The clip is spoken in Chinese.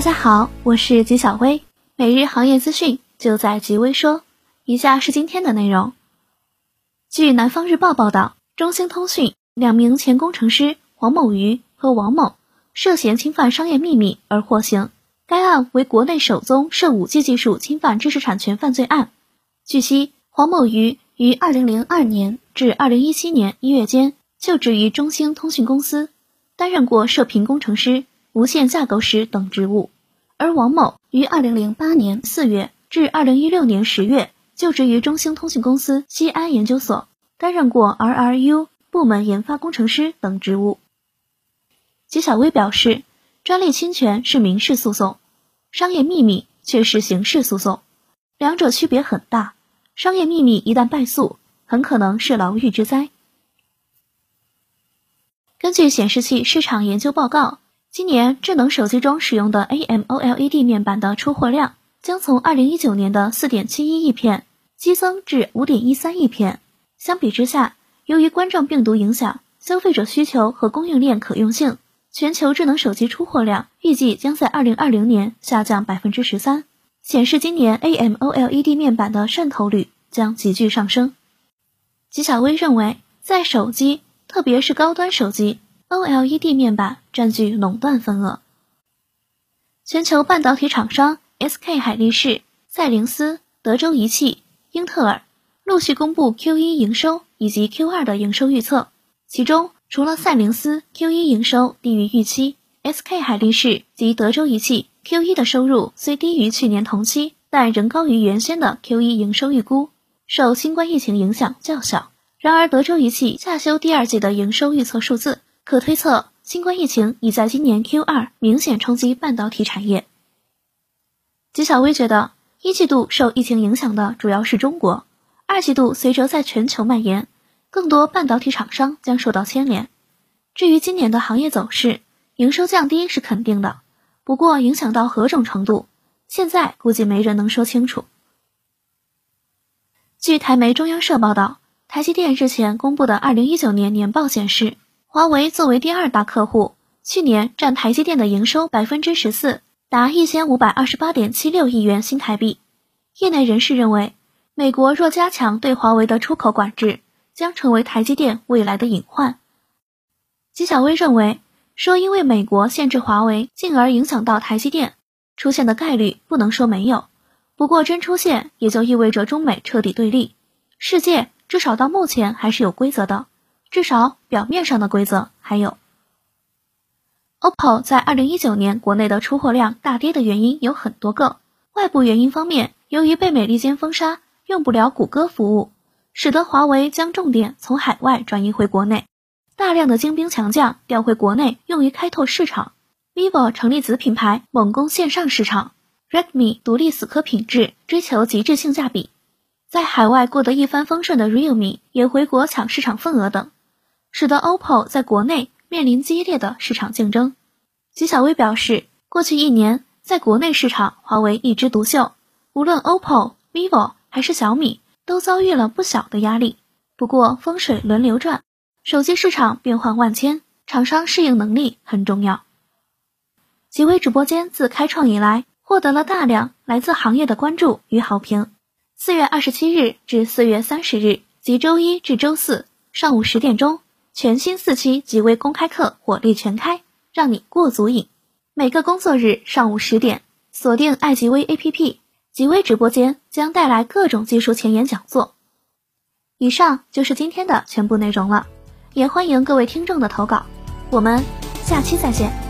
大家好，我是吉小薇，每日行业资讯就在吉微说。以下是今天的内容。据南方日报报道，中兴通讯两名前工程师黄某瑜和王某涉嫌侵犯商业秘密而获刑，该案为国内首宗涉 5G 技术侵犯知识产权犯罪案。据悉，黄某瑜于2002年至2017年1月间就职于中兴通讯公司，担任过射频工程师、无线架构师等职务。而王某于2008年4月至2016年10月就职于中兴通讯公司西安研究所，担任过 RRU 部门研发工程师等职务。纪晓薇表示，专利侵权是民事诉讼，商业秘密却是刑事诉讼，两者区别很大。商业秘密一旦败诉，很可能是牢狱之灾。根据显示器市场研究报告。今年智能手机中使用的 AMOLED 面板的出货量将从2019年的4.71亿片激增至5.13亿片。相比之下，由于冠状病毒影响，消费者需求和供应链可用性，全球智能手机出货量预计将在2020年下降13%，显示今年 AMOLED 面板的渗透率将急剧上升。吉小薇认为，在手机，特别是高端手机。OLED 面板占据垄断份额。全球半导体厂商 SK 海力士、赛灵思、德州仪器、英特尔陆续公布 Q1 营收以及 Q2 的营收预测。其中，除了赛灵思 Q1 营收低于预期，SK 海力士及德州仪器 Q1 的收入虽低于去年同期，但仍高于原先的 Q1 营收预估，受新冠疫情影响较小。然而，德州仪器下修第二季的营收预测数字。可推测，新冠疫情已在今年 Q 二明显冲击半导体产业。纪晓薇觉得，一季度受疫情影响的主要是中国，二季度随着在全球蔓延，更多半导体厂商将受到牵连。至于今年的行业走势，营收降低是肯定的，不过影响到何种程度，现在估计没人能说清楚。据台媒中央社报道，台积电日前公布的二零一九年年报显示。华为作为第二大客户，去年占台积电的营收百分之十四，达一千五百二十八点七六亿元新台币。业内人士认为，美国若加强对华为的出口管制，将成为台积电未来的隐患。纪晓薇认为，说因为美国限制华为，进而影响到台积电出现的概率不能说没有，不过真出现，也就意味着中美彻底对立。世界至少到目前还是有规则的。至少表面上的规则还有。OPPO 在二零一九年国内的出货量大跌的原因有很多个。外部原因方面，由于被美利坚封杀，用不了谷歌服务，使得华为将重点从海外转移回国内，大量的精兵强将调回国内用于开拓市场。vivo 成立子品牌，猛攻线上市场。Redmi 独立死磕品质，追求极致性价比，在海外过得一帆风顺的 Realme 也回国抢市场份额等。使得 OPPO 在国内面临激烈的市场竞争。吉小薇表示，过去一年在国内市场，华为一枝独秀，无论 OPPO、vivo 还是小米，都遭遇了不小的压力。不过风水轮流转，手机市场变幻万千，厂商适应能力很重要。吉微直播间自开创以来，获得了大量来自行业的关注与好评。四月二十七日至四月三十日，即周一至周四上午十点钟。全新四期极微公开课火力全开，让你过足瘾。每个工作日上午十点，锁定爱极微 APP，极微直播间将带来各种技术前沿讲座。以上就是今天的全部内容了，也欢迎各位听众的投稿。我们下期再见。